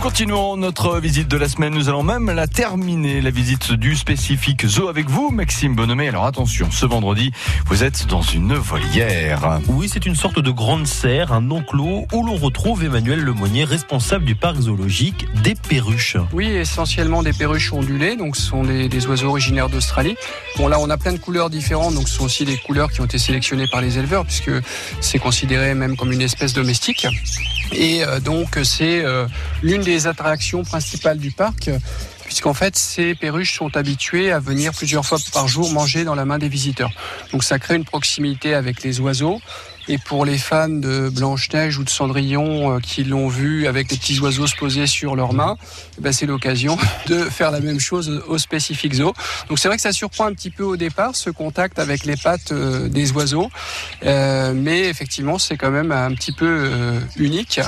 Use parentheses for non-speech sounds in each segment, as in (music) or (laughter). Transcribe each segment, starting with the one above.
continuons notre visite de la semaine. Nous allons même la terminer, la visite du spécifique zoo avec vous, Maxime Bonhomé. Alors attention, ce vendredi, vous êtes dans une volière. Oui, c'est une sorte de grande serre, un enclos où l'on retrouve Emmanuel Lemonnier, responsable du parc zoologique des perruches. Oui, essentiellement des perruches ondulées, donc ce sont des, des oiseaux originaires d'Australie. Bon là, on a plein de couleurs différentes, donc ce sont aussi des couleurs qui ont été sélectionnées par les éleveurs, puisque c'est considéré même comme une espèce domestique. Et euh, donc c'est euh, l'une des attractions principales du parc puisqu'en fait ces perruches sont habituées à venir plusieurs fois par jour manger dans la main des visiteurs. Donc ça crée une proximité avec les oiseaux. Et pour les fans de Blanche-Neige ou de Cendrillon euh, qui l'ont vu avec les petits oiseaux se poser sur leurs mains, eh ben c'est l'occasion (laughs) de faire la même chose au Specific Zoo. Donc c'est vrai que ça surprend un petit peu au départ ce contact avec les pattes euh, des oiseaux, euh, mais effectivement c'est quand même un petit peu unique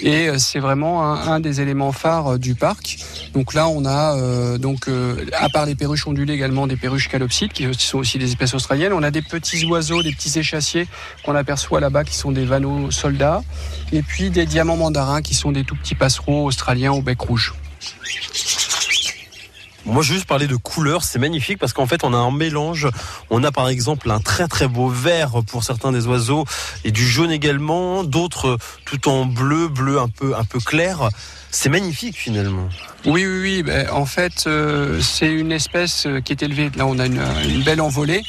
et c'est vraiment un, un, des éléments phares du parc. Donc là on a euh, donc à part les perruches ondulées également des perruches calopsites qui sont aussi des espèces australiennes. On a des petits oiseaux, des petits échassiers qu'on aperçoit là-bas qui sont des vanneaux soldats, et puis des diamants mandarins qui sont des tout petits passereaux australiens au bec rouge. Moi, je veux juste parler de couleurs, c'est magnifique parce qu'en fait, on a un mélange. On a par exemple un très très beau vert pour certains des oiseaux et du jaune également, d'autres tout en bleu, bleu un peu un peu clair. C'est magnifique finalement. Oui, oui, oui. Ben, en fait, euh, c'est une espèce qui est élevée. Là, on a une, une belle envolée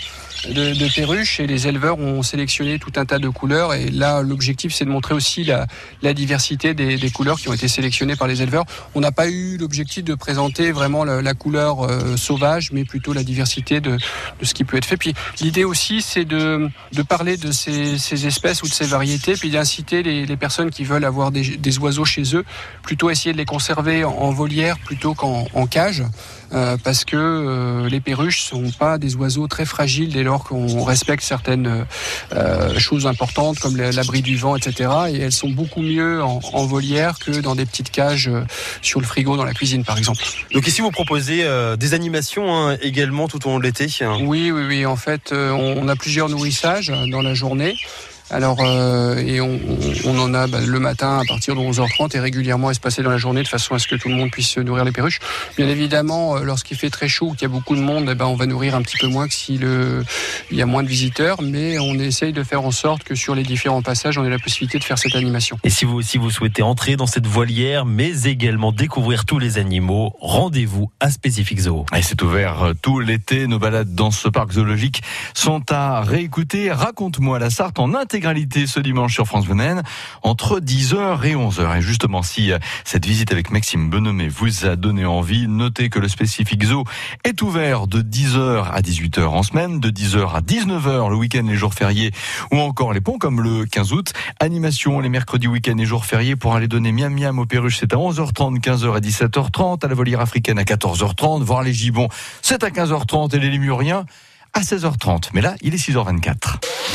de, de, perruches et les éleveurs ont sélectionné tout un tas de couleurs et là l'objectif c'est de montrer aussi la, la diversité des, des, couleurs qui ont été sélectionnées par les éleveurs. On n'a pas eu l'objectif de présenter vraiment la, la couleur euh, sauvage mais plutôt la diversité de, de, ce qui peut être fait. Puis l'idée aussi c'est de, de, parler de ces, ces, espèces ou de ces variétés puis d'inciter les, les, personnes qui veulent avoir des, des, oiseaux chez eux plutôt essayer de les conserver en, volière plutôt qu'en cage euh, parce que euh, les perruches sont pas des oiseaux très fragiles lors qu'on respecte certaines euh, choses importantes comme l'abri du vent, etc. Et elles sont beaucoup mieux en, en, volière que dans des petites cages euh, sur le frigo dans la cuisine, par exemple. Donc ici, vous proposez euh, des animations hein, également tout au long de l'été Oui, oui, oui. En fait, on, on a plusieurs nourrissages dans la journée. Alors, euh, et on, on, en a bah, le matin à partir de 11h30 et régulièrement espacé dans la journée de façon à ce que tout le monde puisse nourrir les perruches. Bien évidemment, euh, lorsqu'il fait très chaud, qu'il y a beaucoup de monde, eh ben, on va nourrir un petit peu moins que s'il y a moins de visiteurs, mais on essaye de faire en sorte que sur les différents passages, on ait la possibilité de faire cette animation. Et si vous aussi vous souhaitez entrer dans cette volière, mais également découvrir tous les animaux, rendez-vous à Specific Zoo. Et c'est ouvert euh, tout l'été. Nos balades dans ce parc zoologique sont à réécouter. Raconte-moi la Sarthe en intégralité intégralité ce dimanche sur France Bleu entre 10h et 11h. Et justement, si euh, cette visite avec Maxime Benomé vous a donné envie, notez que le spécifique zoo est ouvert de 10h à 18h en semaine, de 10h à 19h le week-end, les jours fériés ou encore les ponts comme le 15 août. Animation les mercredis, week-ends et jours fériés pour aller donner miam miam aux perruches, c'est à 11h30, 15h et 17h30, à la volière africaine à 14h30, voir les gibbons, c'est à 15h30 et les lémuriens à 16h30. Mais là, il est 6h24.